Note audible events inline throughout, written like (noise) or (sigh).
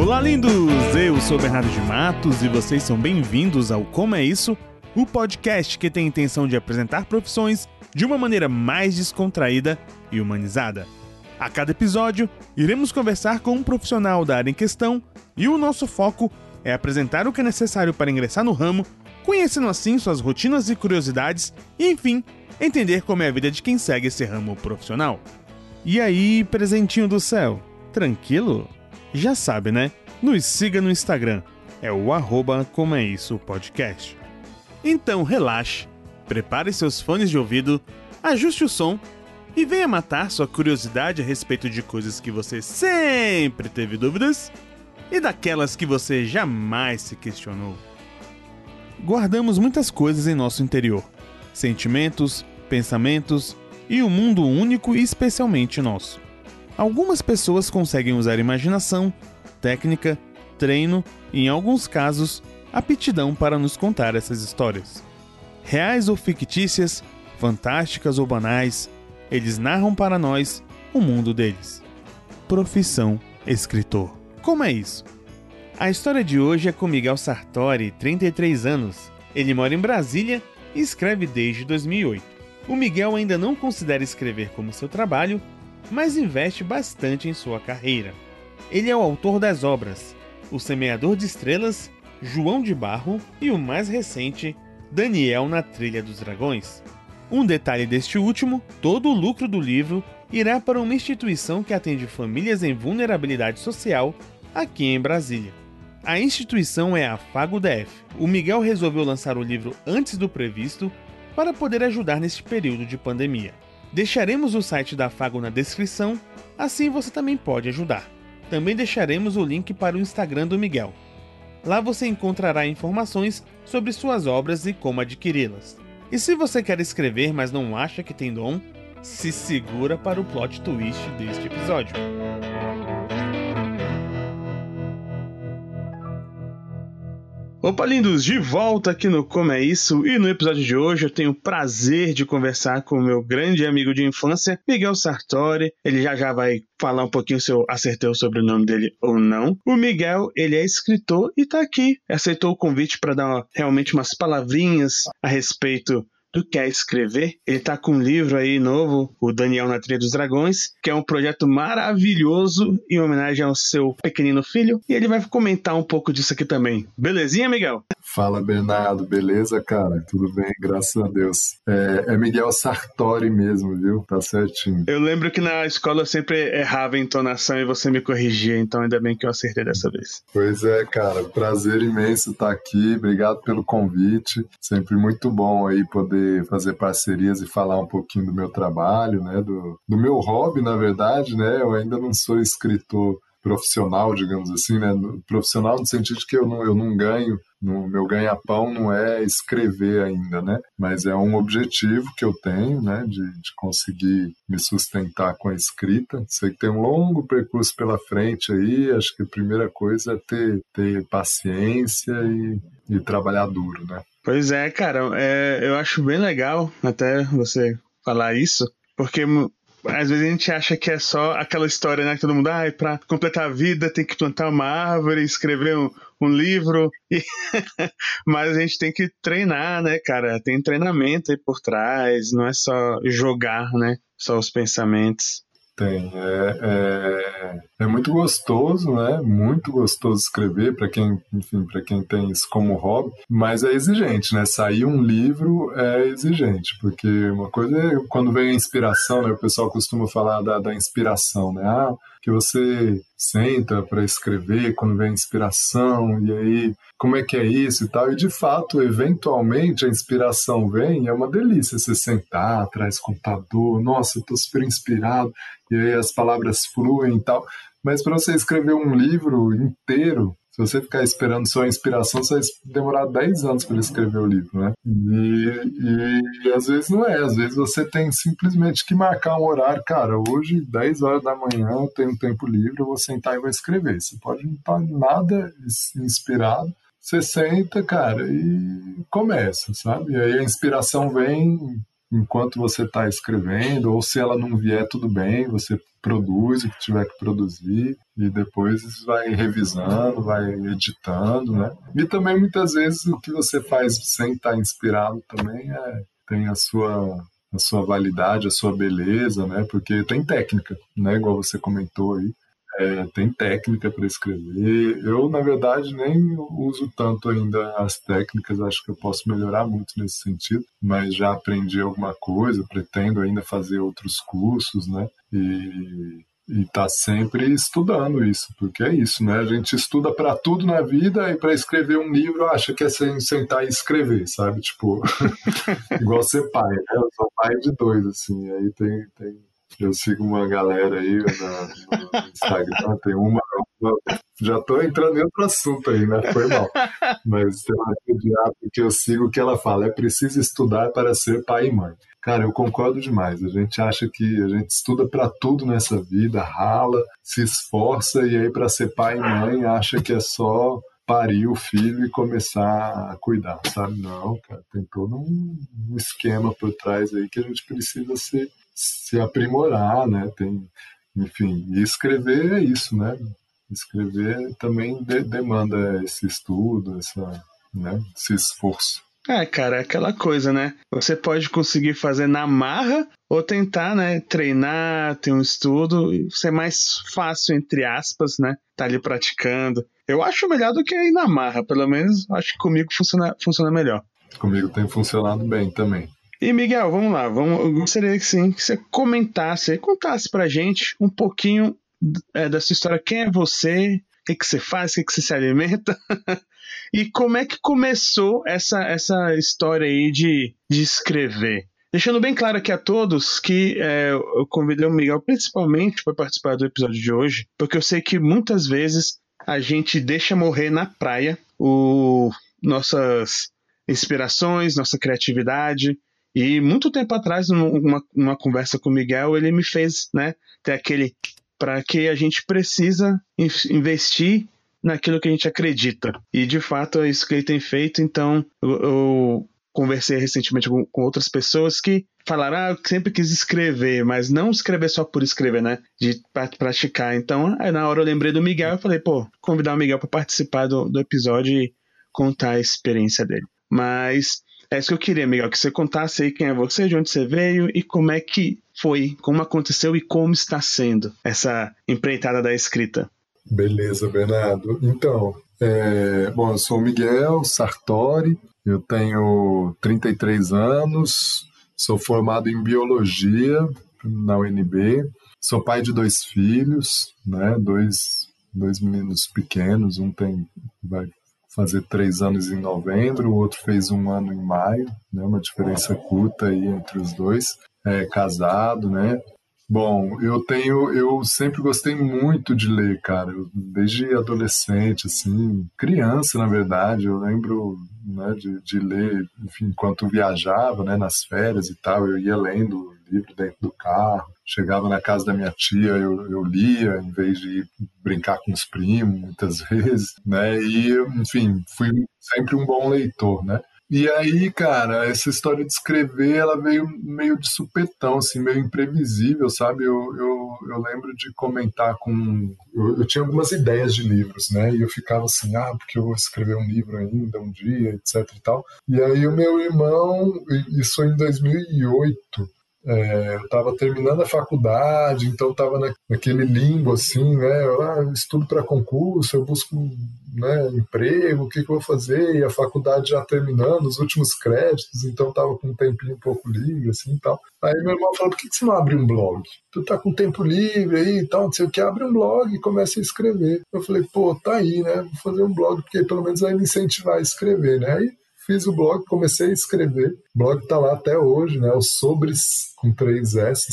Olá, lindos! Eu sou Bernardo de Matos e vocês são bem-vindos ao Como é Isso, o podcast que tem a intenção de apresentar profissões de uma maneira mais descontraída e humanizada. A cada episódio, iremos conversar com um profissional da área em questão e o nosso foco é apresentar o que é necessário para ingressar no ramo, conhecendo assim suas rotinas e curiosidades e, enfim, entender como é a vida de quem segue esse ramo profissional. E aí, presentinho do céu, tranquilo? Já sabe, né? Nos siga no Instagram, é o arroba como é isso podcast. Então relaxe, prepare seus fones de ouvido, ajuste o som e venha matar sua curiosidade a respeito de coisas que você sempre teve dúvidas e daquelas que você jamais se questionou. Guardamos muitas coisas em nosso interior: sentimentos, pensamentos e um mundo único e especialmente nosso. Algumas pessoas conseguem usar imaginação, técnica, treino e, em alguns casos, aptidão para nos contar essas histórias. Reais ou fictícias, fantásticas ou banais, eles narram para nós o mundo deles. Profissão escritor. Como é isso? A história de hoje é com Miguel Sartori, 33 anos. Ele mora em Brasília e escreve desde 2008. O Miguel ainda não considera escrever como seu trabalho, mas investe bastante em sua carreira. Ele é o autor das obras O Semeador de Estrelas, João de Barro e o mais recente, Daniel na Trilha dos Dragões. Um detalhe deste último: todo o lucro do livro irá para uma instituição que atende famílias em vulnerabilidade social aqui em Brasília. A instituição é a Fago DF. O Miguel resolveu lançar o livro antes do previsto para poder ajudar neste período de pandemia. Deixaremos o site da Fago na descrição, assim você também pode ajudar. Também deixaremos o link para o Instagram do Miguel. Lá você encontrará informações sobre suas obras e como adquiri-las. E se você quer escrever, mas não acha que tem dom, se segura para o plot twist deste episódio. Opa, lindos, de volta aqui no Como é Isso. E no episódio de hoje eu tenho o prazer de conversar com o meu grande amigo de infância, Miguel Sartori. Ele já já vai falar um pouquinho se eu acertei o sobrenome dele ou não. O Miguel, ele é escritor e tá aqui. Aceitou o convite para dar realmente umas palavrinhas a respeito do que é escrever. Ele tá com um livro aí novo, o Daniel na Trilha dos Dragões, que é um projeto maravilhoso em homenagem ao seu pequenino filho. E ele vai comentar um pouco disso aqui também. Belezinha, Miguel? Fala, Bernardo. Beleza, cara? Tudo bem, graças a Deus. É, é Miguel Sartori mesmo, viu? Tá certinho. Eu lembro que na escola eu sempre errava a entonação e você me corrigia, então ainda bem que eu acertei dessa vez. Pois é, cara. Prazer imenso estar aqui. Obrigado pelo convite. Sempre muito bom aí poder fazer parcerias e falar um pouquinho do meu trabalho, né, do, do meu hobby, na verdade, né, eu ainda não sou escritor profissional, digamos assim, né, profissional no sentido de que eu não, eu não ganho, no meu ganha-pão não é escrever ainda, né, mas é um objetivo que eu tenho, né, de, de conseguir me sustentar com a escrita. Sei que tem um longo percurso pela frente aí, acho que a primeira coisa é ter, ter paciência e, e trabalhar duro, né. Pois é, cara, é, eu acho bem legal até você falar isso, porque às vezes a gente acha que é só aquela história, né? Que todo mundo, ah, pra completar a vida tem que plantar uma árvore, escrever um, um livro, e... (laughs) mas a gente tem que treinar, né, cara? Tem treinamento aí por trás, não é só jogar, né? Só os pensamentos. Tem. É, é, é, muito gostoso, né? Muito gostoso escrever para quem, enfim, para quem tem isso como hobby, mas é exigente, né? Sair um livro é exigente, porque uma coisa é quando vem a inspiração, né? O pessoal costuma falar da, da inspiração, né? Ah, que você senta para escrever quando vem a inspiração, e aí como é que é isso e tal. E de fato, eventualmente a inspiração vem, é uma delícia você sentar atrás do computador, nossa, tô super inspirado, e aí as palavras fluem e tal. Mas para você escrever um livro inteiro, se você ficar esperando sua inspiração, você vai demorar 10 anos para escrever o livro, né? E, e, e, às vezes não é, às vezes você tem simplesmente que marcar um horário, cara, hoje, 10 horas da manhã, eu tenho tempo livre, eu vou sentar e vou escrever. Você pode não estar nada inspirado, você senta, cara, e começa, sabe? E aí a inspiração vem enquanto você está escrevendo, ou se ela não vier, tudo bem, você produz o que tiver que produzir e depois vai revisando, vai editando, né? E também muitas vezes o que você faz sem estar tá inspirado também é, tem a sua a sua validade, a sua beleza, né? Porque tem técnica, né? Igual você comentou aí. É, tem técnica para escrever. Eu, na verdade, nem uso tanto ainda as técnicas, acho que eu posso melhorar muito nesse sentido, mas já aprendi alguma coisa, pretendo ainda fazer outros cursos, né? E e tá sempre estudando isso, porque é isso, né? A gente estuda para tudo na vida e para escrever um livro acha que é sentar e escrever, sabe? Tipo, (laughs) igual ser pai, né? Eu sou pai de dois, assim, aí tem, tem eu sigo uma galera aí no Instagram, tem uma, uma, Já tô entrando em outro assunto aí, né? Foi mal. Mas tem uma pediatra que eu sigo que ela fala: é preciso estudar para ser pai e mãe. Cara, eu concordo demais. A gente acha que a gente estuda para tudo nessa vida, rala, se esforça e aí para ser pai e mãe acha que é só parir o filho e começar a cuidar, sabe? Não, cara, tem todo um esquema por trás aí que a gente precisa se, se aprimorar, né? Tem, enfim, e escrever é isso, né? Escrever também de, demanda esse estudo, essa, né, esse esforço. É, cara, é aquela coisa, né? Você pode conseguir fazer na marra ou tentar, né, treinar, ter um estudo, ser mais fácil, entre aspas, né? Tá ali praticando. Eu acho melhor do que ir na marra, pelo menos acho que comigo funciona, funciona melhor. Comigo tem funcionado bem também. E Miguel, vamos lá, vamos, eu gostaria que sim, que você comentasse, contasse pra gente um pouquinho é, da sua história. Quem é você? O que, que você faz? O que, que você se alimenta? (laughs) E como é que começou essa, essa história aí de, de escrever? Deixando bem claro aqui a todos que é, eu convidei o Miguel principalmente para participar do episódio de hoje, porque eu sei que muitas vezes a gente deixa morrer na praia o, nossas inspirações, nossa criatividade. E muito tempo atrás, numa, numa conversa com o Miguel, ele me fez né, ter aquele para que a gente precisa investir naquilo que a gente acredita. E de fato é isso que ele tem feito. Então eu, eu conversei recentemente com, com, outras pessoas que falaram: ah, eu sempre quis escrever, mas não escrever só por escrever, né? De praticar. Então, aí na hora eu lembrei do Miguel e falei: pô, convidar o Miguel para participar do, do episódio e contar a experiência dele. Mas é isso que eu queria, Miguel, que você contasse aí quem é você, de onde você veio e como é que foi, como aconteceu e como está sendo essa empreitada da escrita. Beleza, Bernardo. Então, é, bom, eu sou o Miguel Sartori, eu tenho 33 anos, sou formado em biologia na UNB, sou pai de dois filhos, né, dois, dois meninos pequenos, um tem vai fazer três anos em novembro, o outro fez um ano em maio, né, uma diferença curta aí entre os dois, é, casado, né, Bom, eu tenho, eu sempre gostei muito de ler, cara. Desde adolescente, assim, criança, na verdade, eu lembro né, de, de ler, enfim, enquanto viajava, né, nas férias e tal, eu ia lendo livro dentro do carro. Chegava na casa da minha tia, eu, eu lia, em vez de brincar com os primos, muitas (laughs) vezes, né? E, enfim, fui sempre um bom leitor, né? E aí, cara, essa história de escrever, ela veio meio de supetão, assim, meio imprevisível, sabe? Eu, eu, eu lembro de comentar com... Eu, eu, tinha algumas ideias de livros, né? E eu ficava assim, ah, porque eu vou escrever um livro ainda, um dia, etc e tal. E aí o meu irmão, isso em 2008, é, eu estava terminando a faculdade, então estava na, naquele limbo assim, né? Ah, eu estudo para concurso, eu busco né, emprego, o que, que eu vou fazer? E a faculdade já terminando, os últimos créditos, então estava com um tempinho um pouco livre, assim e tal. Aí meu irmão falou: por que, que você não abre um blog? Tu tá com tempo livre aí e tal, não sei o que, abre um blog e começa a escrever. Eu falei: pô, tá aí, né? Vou fazer um blog, porque pelo menos vai me incentivar a escrever, né? Aí fiz o blog, comecei a escrever. O blog está lá até hoje, né? O sobres com três S,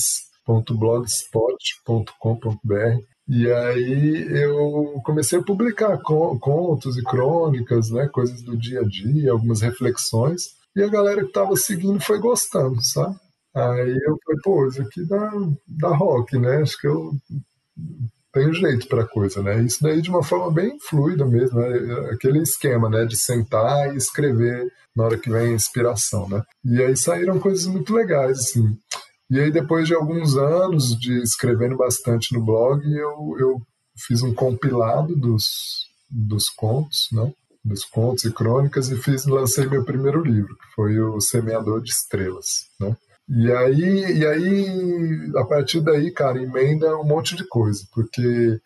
.blogspot.com.br e aí eu comecei a publicar contos e crônicas, né, coisas do dia a dia, algumas reflexões, e a galera que estava seguindo foi gostando, sabe? Aí eu falei, pô, isso aqui dá, dá rock, né? Acho que eu tem jeito para coisa, né? Isso daí de uma forma bem fluida mesmo, né? aquele esquema, né, de sentar e escrever na hora que vem a inspiração, né? E aí saíram coisas muito legais, assim. E aí depois de alguns anos de escrevendo bastante no blog, eu, eu fiz um compilado dos, dos contos, né? Dos contos e crônicas e fiz lancei meu primeiro livro, que foi o Semeador de Estrelas, né? E aí, e aí, a partir daí, cara, emenda um monte de coisa, porque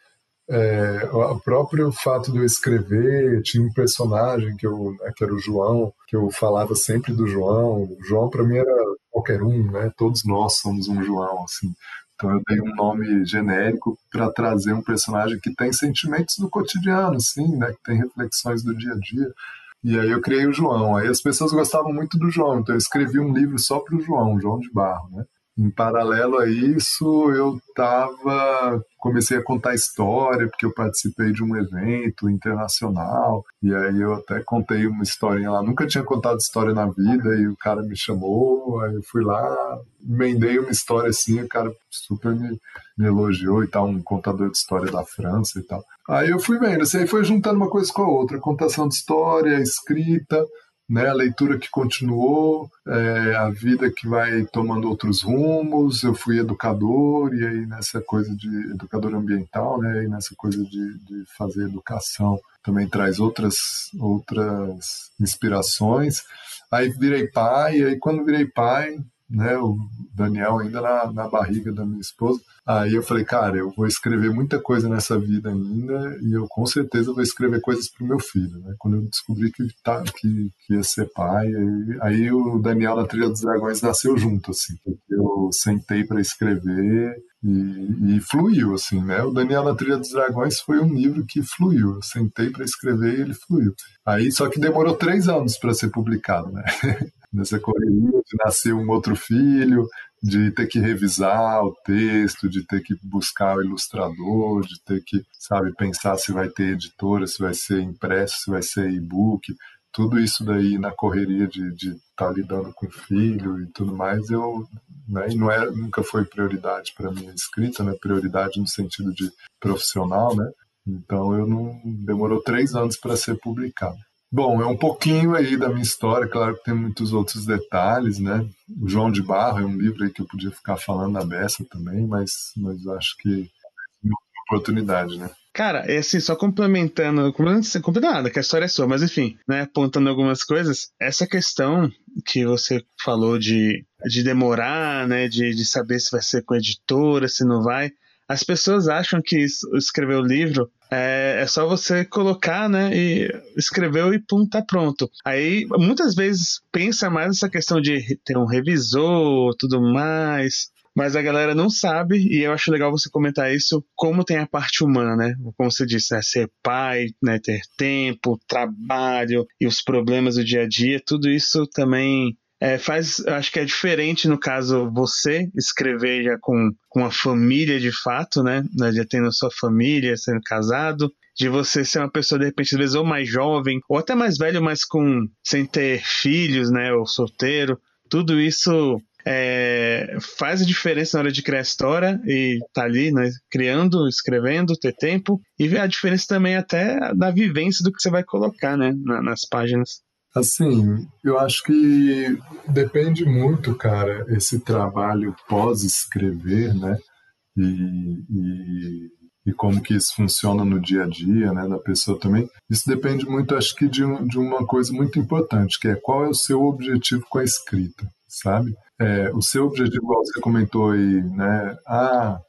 é, o próprio fato de eu escrever, tinha um personagem que, eu, né, que era o João, que eu falava sempre do João. O João, para mim, era qualquer um, né? Todos nós somos um João, assim. Então eu dei um nome genérico para trazer um personagem que tem sentimentos do cotidiano, assim, né? Que tem reflexões do dia a dia. E aí eu criei o João. Aí as pessoas gostavam muito do João, então eu escrevi um livro só para o João, João de Barro, né? Em paralelo a isso, eu tava comecei a contar história porque eu participei de um evento internacional e aí eu até contei uma historinha lá. Nunca tinha contado história na vida e o cara me chamou, aí eu fui lá, emendei uma história assim, o cara super me, me elogiou e tal, um contador de história da França e tal. Aí eu fui vendo, assim, aí foi juntando uma coisa com a outra, contação de história, escrita, né, a leitura que continuou, é, a vida que vai tomando outros rumos. Eu fui educador e aí nessa coisa de educador ambiental, né, e nessa coisa de, de fazer educação também traz outras outras inspirações. Aí virei pai, e aí quando virei pai, né, o Daniel ainda na, na barriga da minha esposa. Aí eu falei, cara, eu vou escrever muita coisa nessa vida ainda e eu com certeza vou escrever coisas para o meu filho. Né? Quando eu descobri que, tá, que, que ia ser pai, aí, aí o Daniel na Trilha dos Dragões nasceu junto, assim, eu sentei para escrever e, e, fluiu, assim, né? O Daniel na Trilha dos Dragões foi um livro que fluiu. Eu sentei para escrever e ele fluiu. Aí só que demorou três anos para ser publicado, né? (laughs) nessa correria de nascer um outro filho, de ter que revisar o texto, de ter que buscar o ilustrador, de ter que, sabe, pensar se vai ter editora, se vai ser impresso, se vai ser e-book, tudo isso daí na correria de estar tá lidando com o filho e tudo mais, eu, né, e não é, nunca foi prioridade para mim a escrita, né, prioridade no sentido de profissional, né, então eu não, demorou três anos para ser publicado. Bom, é um pouquinho aí da minha história, claro que tem muitos outros detalhes, né? O João de Barro é um livro aí que eu podia ficar falando na beça também, mas, mas acho que é uma oportunidade, né? Cara, é assim, só complementando, complementando nada, que a história é sua, mas enfim, né, apontando algumas coisas, essa questão que você falou de, de demorar, né, de, de saber se vai ser com editora, se não vai, as pessoas acham que escrever o livro é, é, só você colocar, né? E escreveu e pum, tá pronto. Aí muitas vezes pensa mais nessa questão de ter um revisor, tudo mais. Mas a galera não sabe, e eu acho legal você comentar isso, como tem a parte humana, né? Como você disse, né? ser pai, né? ter tempo, trabalho e os problemas do dia a dia, tudo isso também é, faz, acho que é diferente no caso você escrever já com, com uma família de fato, né? Já tendo sua família, sendo casado, de você ser uma pessoa de repente às vezes ou mais jovem ou até mais velho, mas com sem ter filhos, né? Ou solteiro. Tudo isso é, faz a diferença na hora de criar a história e tá ali, né, criando, escrevendo, ter tempo e ver a diferença também até da vivência do que você vai colocar, né, nas páginas. Assim, eu acho que depende muito, cara, esse trabalho pós-escrever, né? E, e, e, como que isso funciona no dia a dia, né, da pessoa também. Isso depende muito, acho que, de, de uma coisa muito importante, que é qual é o seu objetivo com a escrita, sabe? É, o seu objetivo, você comentou aí, né? Ah,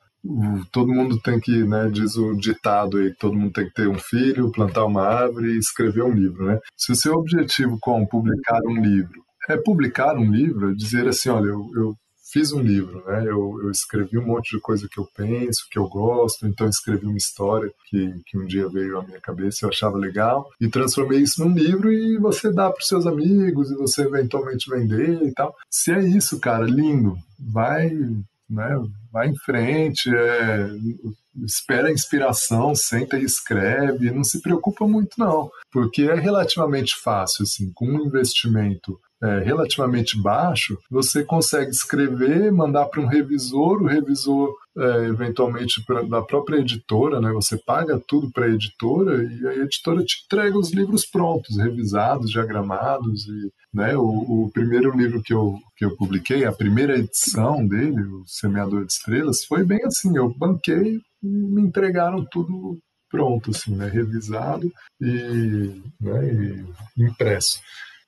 todo mundo tem que, né, diz o ditado aí, todo mundo tem que ter um filho, plantar uma árvore e escrever um livro, né? Se o seu objetivo com publicar um livro é publicar um livro, é dizer assim, olha, eu, eu fiz um livro, né? Eu, eu, escrevi um monte de coisa que eu penso, que eu gosto, então escrevi uma história que, que um dia veio à minha cabeça eu achava legal e transformei isso num livro e você dá para seus amigos e você eventualmente vender e tal. Se é isso, cara, lindo, vai né? Vai em frente, é, espera a inspiração, senta e escreve, não se preocupa muito não, porque é relativamente fácil, assim, com um investimento é, relativamente baixo, você consegue escrever, mandar para um revisor, o revisor é, eventualmente pra, da própria editora, né? Você paga tudo para a editora e a editora te entrega os livros prontos, revisados, diagramados e, né? O, o primeiro livro que eu que eu publiquei, a primeira edição dele, o Semeador de Estrelas, foi bem assim. Eu banquei e me entregaram tudo pronto, assim, né? Revisado e, né? e impresso.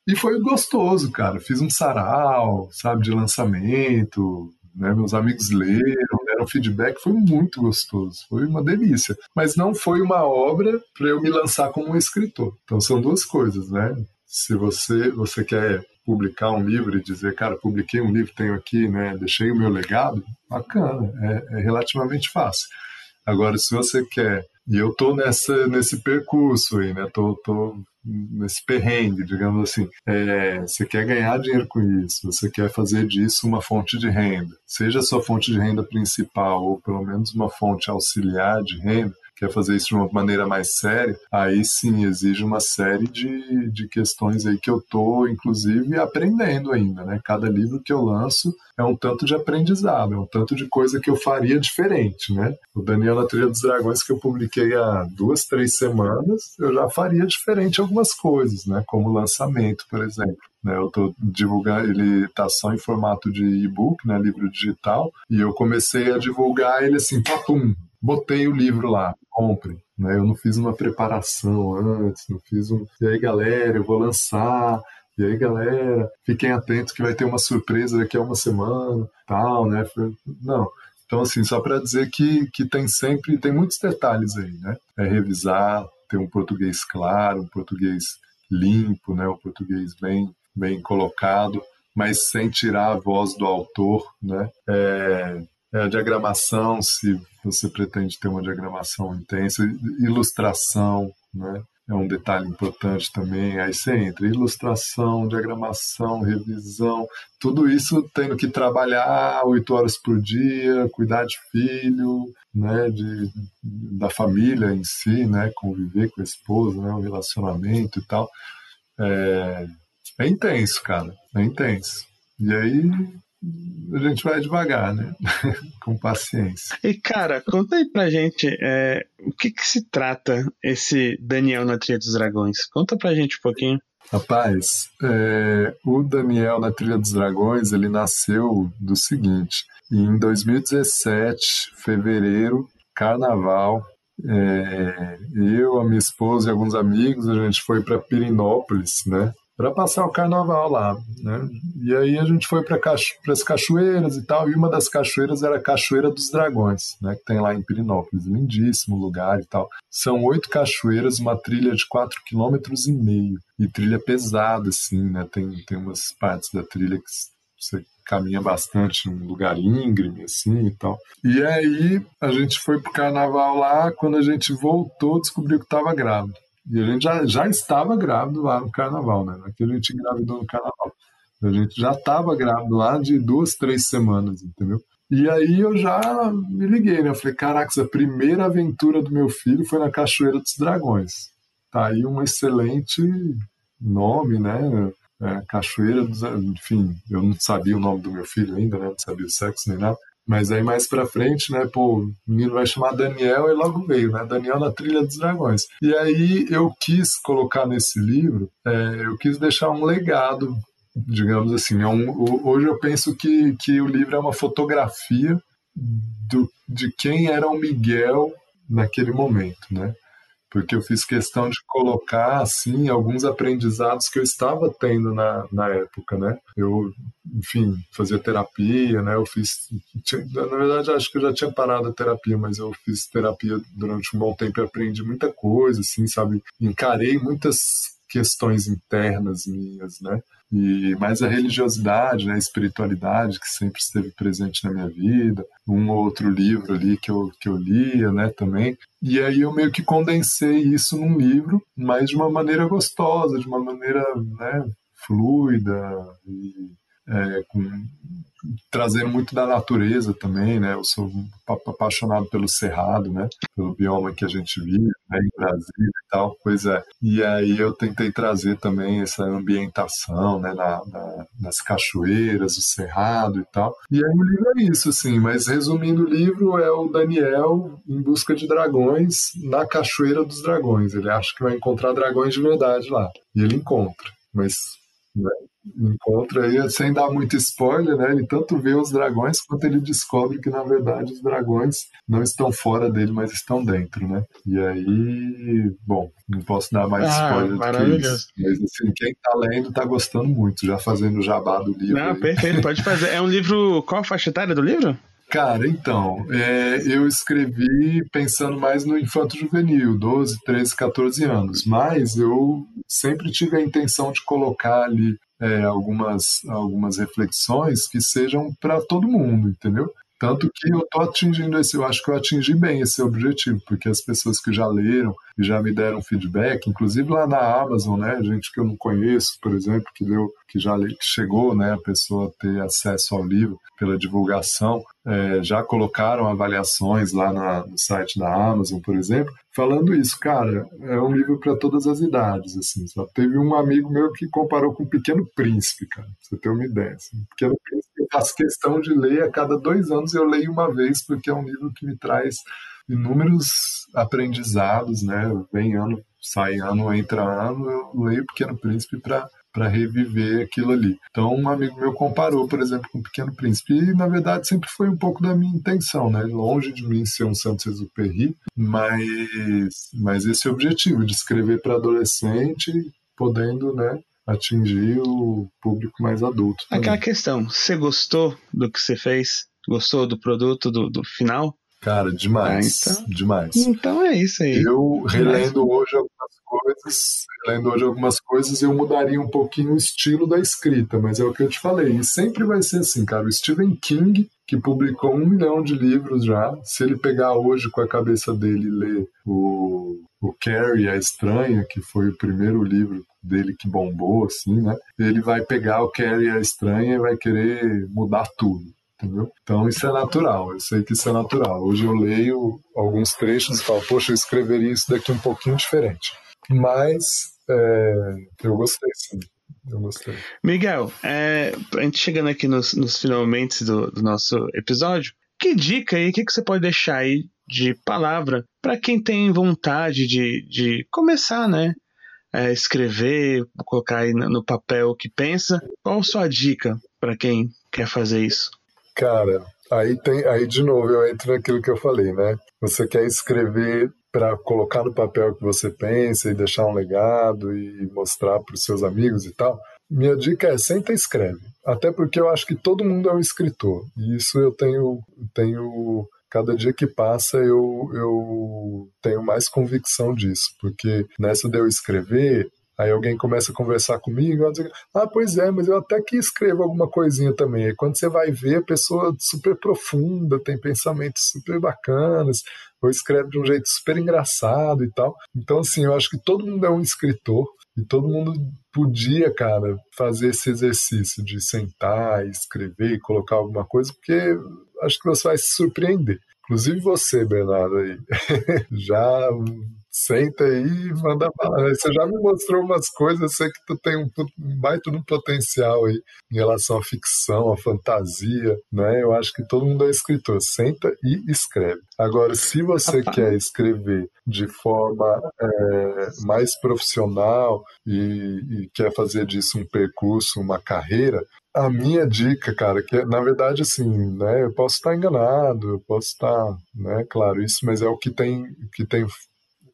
E foi gostoso, cara. Fiz um sarau, sabe, de lançamento, né? Meus amigos leram, deram feedback, foi muito gostoso, foi uma delícia. Mas não foi uma obra para eu me lançar como um escritor. Então são duas coisas, né? Se você você quer publicar um livro e dizer, cara, publiquei um livro, tenho aqui, né? Deixei o meu legado, bacana, é, é relativamente fácil. Agora, se você quer e eu tô nessa, nesse percurso aí, né? Tô, tô nesse perrengue, digamos assim. É, você quer ganhar dinheiro com isso, você quer fazer disso uma fonte de renda, seja a sua fonte de renda principal ou pelo menos uma fonte auxiliar de renda, quer fazer isso de uma maneira mais séria, aí sim exige uma série de, de questões aí que eu tô, inclusive, aprendendo ainda, né? Cada livro que eu lanço é um tanto de aprendizado, é um tanto de coisa que eu faria diferente, né? O Daniel na Trilha dos Dragões que eu publiquei há duas, três semanas, eu já faria diferente algumas coisas, né? Como lançamento, por exemplo. Né, eu estou divulgando, ele está só em formato de e-book, né, livro digital, e eu comecei a divulgar ele assim, papum, botei o livro lá, compre. Né? Eu não fiz uma preparação antes, não fiz um. E aí, galera, eu vou lançar. E aí, galera, fiquem atentos que vai ter uma surpresa daqui a uma semana, tal, né? Não. Então, assim, só para dizer que, que tem sempre, tem muitos detalhes aí, né? É revisar, ter um português claro, um português limpo, né? Um português bem, bem colocado, mas sem tirar a voz do autor, né? É, é diagramação, se você pretende ter uma diagramação intensa, ilustração, né? É um detalhe importante também. Aí você entra ilustração, diagramação, revisão, tudo isso tendo que trabalhar oito horas por dia, cuidar de filho, né, de, da família em si, né, conviver com a esposa, né, o relacionamento e tal. É, é intenso, cara, é intenso. E aí a gente vai devagar, né? (laughs) Com paciência. E, cara, conta aí pra gente é, o que, que se trata esse Daniel na Trilha dos Dragões. Conta pra gente um pouquinho. Rapaz, é, o Daniel na Trilha dos Dragões, ele nasceu do seguinte, em 2017, fevereiro, carnaval, é, eu, a minha esposa e alguns amigos, a gente foi para Pirinópolis, né? Para passar o carnaval lá, né? E aí a gente foi para cacho as cachoeiras e tal, e uma das cachoeiras era a Cachoeira dos Dragões, né? Que tem lá em Pirinópolis, lindíssimo lugar e tal. São oito cachoeiras, uma trilha de quatro quilômetros e meio, e trilha pesada, assim, né? Tem, tem umas partes da trilha que você caminha bastante num lugar íngreme, assim e tal. E aí a gente foi pro carnaval lá, quando a gente voltou, descobriu que estava grávido. E a gente já, já estava grávido lá no carnaval, né? Não é a gente engravidou no carnaval. A gente já estava grávido lá de duas, três semanas, entendeu? E aí eu já me liguei, né? Eu falei, caraca, a primeira aventura do meu filho foi na Cachoeira dos Dragões. Tá aí um excelente nome, né? É, Cachoeira dos... Enfim, eu não sabia o nome do meu filho ainda, né? Não sabia o sexo nem nada. Mas aí mais pra frente, né, pô, o menino vai chamar Daniel e logo veio, né? Daniel na Trilha dos Dragões. E aí eu quis colocar nesse livro, é, eu quis deixar um legado, digamos assim. É um, hoje eu penso que, que o livro é uma fotografia do, de quem era o Miguel naquele momento, né? Porque eu fiz questão de colocar assim alguns aprendizados que eu estava tendo na, na época, né? Eu, enfim, fazia terapia, né? Eu fiz, na verdade, acho que eu já tinha parado a terapia, mas eu fiz terapia durante um bom tempo e aprendi muita coisa, assim, sabe? Encarei muitas questões internas minhas, né? E mais a religiosidade, né, a espiritualidade que sempre esteve presente na minha vida, um ou outro livro ali que eu, que eu lia, né, também. E aí eu meio que condensei isso num livro, mas de uma maneira gostosa, de uma maneira, né, fluida e é, com trazendo muito da natureza também, né? Eu sou apaixonado pelo cerrado, né? Pelo bioma que a gente vive, né? Em Brasília e tal, pois é. E aí eu tentei trazer também essa ambientação, né? Na, na, nas cachoeiras, o cerrado e tal. E aí o livro é isso, assim. Mas resumindo o livro, é o Daniel em busca de dragões na Cachoeira dos Dragões. Ele acha que vai encontrar dragões de verdade lá. E ele encontra. Mas né? encontra aí, sem dar muito spoiler, né? Ele tanto vê os dragões quanto ele descobre que, na verdade, os dragões não estão fora dele, mas estão dentro, né? E aí, bom, não posso dar mais ah, spoiler do que isso. Mas assim, quem tá lendo tá gostando muito, já fazendo o jabá do livro. Não, aí. perfeito, pode fazer. É um livro. Qual a faixa etária do livro? Cara, então, é, eu escrevi pensando mais no infanto juvenil, 12, 13, 14 anos, mas eu sempre tive a intenção de colocar ali é, algumas, algumas reflexões que sejam para todo mundo, entendeu? Tanto que eu estou atingindo esse, eu acho que eu atingi bem esse objetivo, porque as pessoas que já leram e já me deram feedback, inclusive lá na Amazon, né, gente que eu não conheço, por exemplo, que deu, que já que chegou, né, a pessoa ter acesso ao livro pela divulgação, é, já colocaram avaliações lá na, no site da Amazon, por exemplo, falando isso, cara, é um livro para todas as idades, assim, teve um amigo meu que comparou com o Pequeno Príncipe, cara, pra você ter uma ideia, assim, Pequeno Príncipe faço questão de ler a cada dois anos eu leio uma vez porque é um livro que me traz inúmeros aprendizados, né? Vem ano, sai ano, entra ano, eu leio Pequeno Príncipe para para reviver aquilo ali. Então, um amigo meu comparou, por exemplo, com o Pequeno Príncipe, e na verdade sempre foi um pouco da minha intenção, né? Longe de mim ser um Saint-Exupéry, mas, mas esse objetivo de escrever para adolescente, podendo, né, atingir o público mais adulto. Também. Aquela questão, você gostou do que você fez? Gostou do produto, do, do final? Cara, demais. Ah, então, demais. Então é isso aí. Eu, relendo hoje algumas coisas, relendo hoje algumas coisas, eu mudaria um pouquinho o estilo da escrita, mas é o que eu te falei. E sempre vai ser assim, cara. O Stephen King, que publicou um milhão de livros já, se ele pegar hoje com a cabeça dele e ler o, o Carrie, a Estranha, que foi o primeiro livro dele que bombou, assim, né? Ele vai pegar o Carrie, a Estranha e vai querer mudar tudo entendeu? Então isso é natural, eu sei que isso é natural. Hoje eu leio alguns trechos e falo, poxa, eu escreveria isso daqui um pouquinho diferente. Mas é, eu gostei, sim. Eu gostei. Miguel, é, a gente chegando aqui nos, nos finalmente do, do nosso episódio, que dica aí, o que, que você pode deixar aí de palavra para quem tem vontade de, de começar, né? É, escrever, colocar aí no papel o que pensa. Qual a sua dica para quem quer fazer isso? Cara, aí tem, aí de novo eu entro naquilo que eu falei, né? Você quer escrever para colocar no papel o que você pensa e deixar um legado e mostrar para os seus amigos e tal. Minha dica é senta e escreve. Até porque eu acho que todo mundo é um escritor. E isso eu tenho, tenho cada dia que passa eu, eu tenho mais convicção disso, porque nessa de eu escrever, Aí alguém começa a conversar comigo, diz, ah, pois é, mas eu até que escrevo alguma coisinha também. Quando você vai ver, a pessoa super profunda, tem pensamentos super bacanas, ou escreve de um jeito super engraçado e tal. Então, assim, eu acho que todo mundo é um escritor e todo mundo podia, cara, fazer esse exercício de sentar, escrever, colocar alguma coisa, porque acho que você vai se surpreender. Inclusive você, Bernardo, aí. (laughs) Já senta aí e manda bala. Você já me mostrou umas coisas, eu sei que tu tem um, baita um potencial aí em relação à ficção, à fantasia, né? Eu acho que todo mundo é escritor. Senta e escreve. Agora, se você Rapaz. quer escrever de forma é, mais profissional e, e quer fazer disso um percurso, uma carreira, a minha dica, cara, que é, na verdade, assim, né, eu posso estar enganado, eu posso estar, né, claro, isso, mas é o que tem, que tem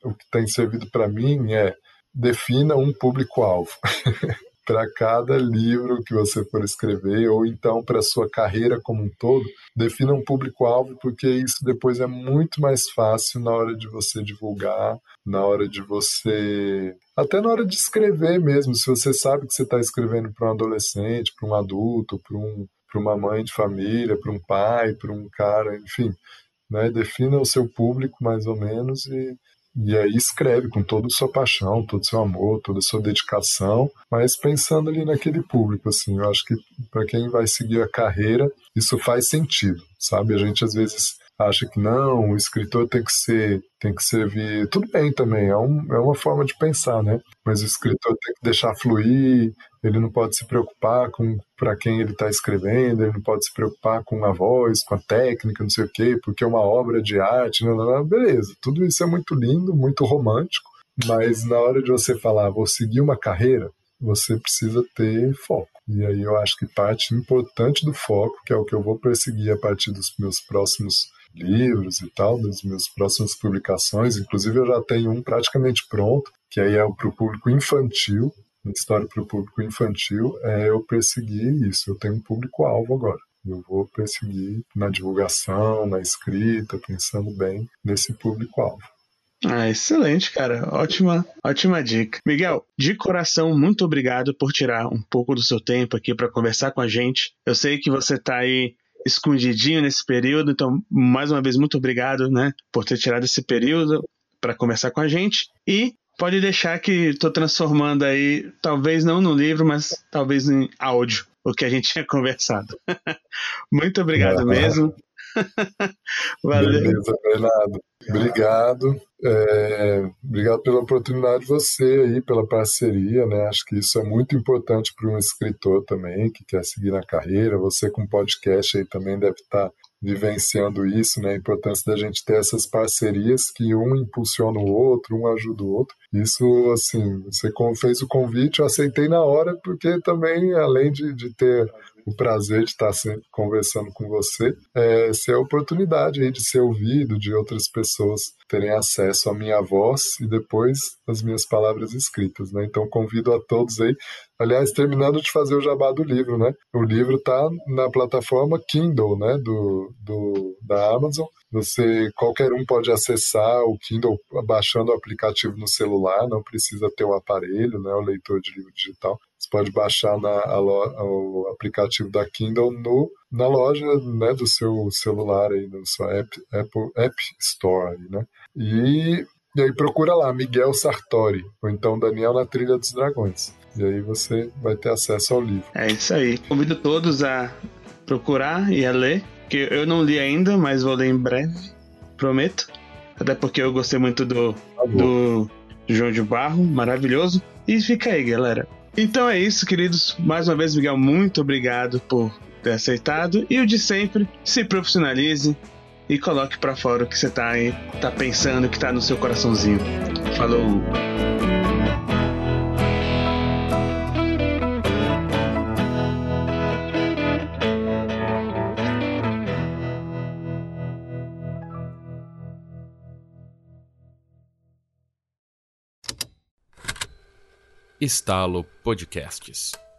o que tem servido para mim é defina um público-alvo. (laughs) para cada livro que você for escrever, ou então para sua carreira como um todo, defina um público-alvo, porque isso depois é muito mais fácil na hora de você divulgar, na hora de você. Até na hora de escrever mesmo, se você sabe que você está escrevendo para um adolescente, para um adulto, para um, uma mãe de família, para um pai, para um cara, enfim. Né? Defina o seu público mais ou menos e E aí escreve com toda a sua paixão, todo o seu amor, toda a sua dedicação, mas pensando ali naquele público, assim, eu acho que para quem vai seguir a carreira, isso faz sentido, sabe? A gente às vezes acha que não, o escritor tem que ser, tem que servir. Tudo bem também, é, um, é uma forma de pensar, né? Mas o escritor tem que deixar fluir, ele não pode se preocupar com para quem ele está escrevendo, ele não pode se preocupar com a voz, com a técnica, não sei o quê, porque é uma obra de arte, não, não, não, beleza. Tudo isso é muito lindo, muito romântico, mas na hora de você falar, vou seguir uma carreira, você precisa ter foco. E aí eu acho que parte importante do foco, que é o que eu vou perseguir a partir dos meus próximos livros e tal, das minhas próximas publicações. Inclusive, eu já tenho um praticamente pronto, que aí é para o público infantil, uma história para o público infantil. É eu perseguir isso. Eu tenho um público-alvo agora. Eu vou perseguir na divulgação, na escrita, pensando bem nesse público-alvo. Ah, excelente, cara. Ótima, ótima dica. Miguel, de coração, muito obrigado por tirar um pouco do seu tempo aqui para conversar com a gente. Eu sei que você está aí escondidinho nesse período. Então, mais uma vez, muito obrigado, né, por ter tirado esse período para conversar com a gente. E pode deixar que estou transformando aí, talvez não no livro, mas talvez em áudio, o que a gente tinha conversado. (laughs) muito obrigado mesmo. (laughs) Valeu. Beleza, Bernardo. Obrigado. É, obrigado pela oportunidade de você aí, pela parceria, né? Acho que isso é muito importante para um escritor também que quer seguir na carreira. Você com podcast aí também deve estar tá vivenciando isso, né? A importância da gente ter essas parcerias que um impulsiona o outro, um ajuda o outro. Isso, assim, você fez o convite, eu aceitei na hora, porque também, além de, de ter o prazer de estar sempre conversando com você, é ser a oportunidade aí de ser ouvido, de outras pessoas terem acesso à minha voz e depois as minhas palavras escritas, né? Então convido a todos aí. Aliás, terminando de fazer o jabá do livro, né? O livro está na plataforma Kindle, né? Do, do, da Amazon. Você, qualquer um pode acessar o Kindle baixando o aplicativo no celular, não precisa ter o aparelho, né? O leitor de livro digital. Pode baixar na, a, o aplicativo da Kindle no, na loja né, do seu celular, aí, no seu app, Apple App Store. Né? E, e aí procura lá, Miguel Sartori, ou então Daniel na Trilha dos Dragões. E aí você vai ter acesso ao livro. É isso aí. Convido todos a procurar e a ler, que eu não li ainda, mas vou ler em breve, prometo. Até porque eu gostei muito do, tá do João de Barro, maravilhoso. E fica aí, galera. Então é isso, queridos. Mais uma vez, Miguel, muito obrigado por ter aceitado. E o de sempre, se profissionalize e coloque para fora o que você tá aí, tá pensando, que tá no seu coraçãozinho. Falou! Estalo Podcasts.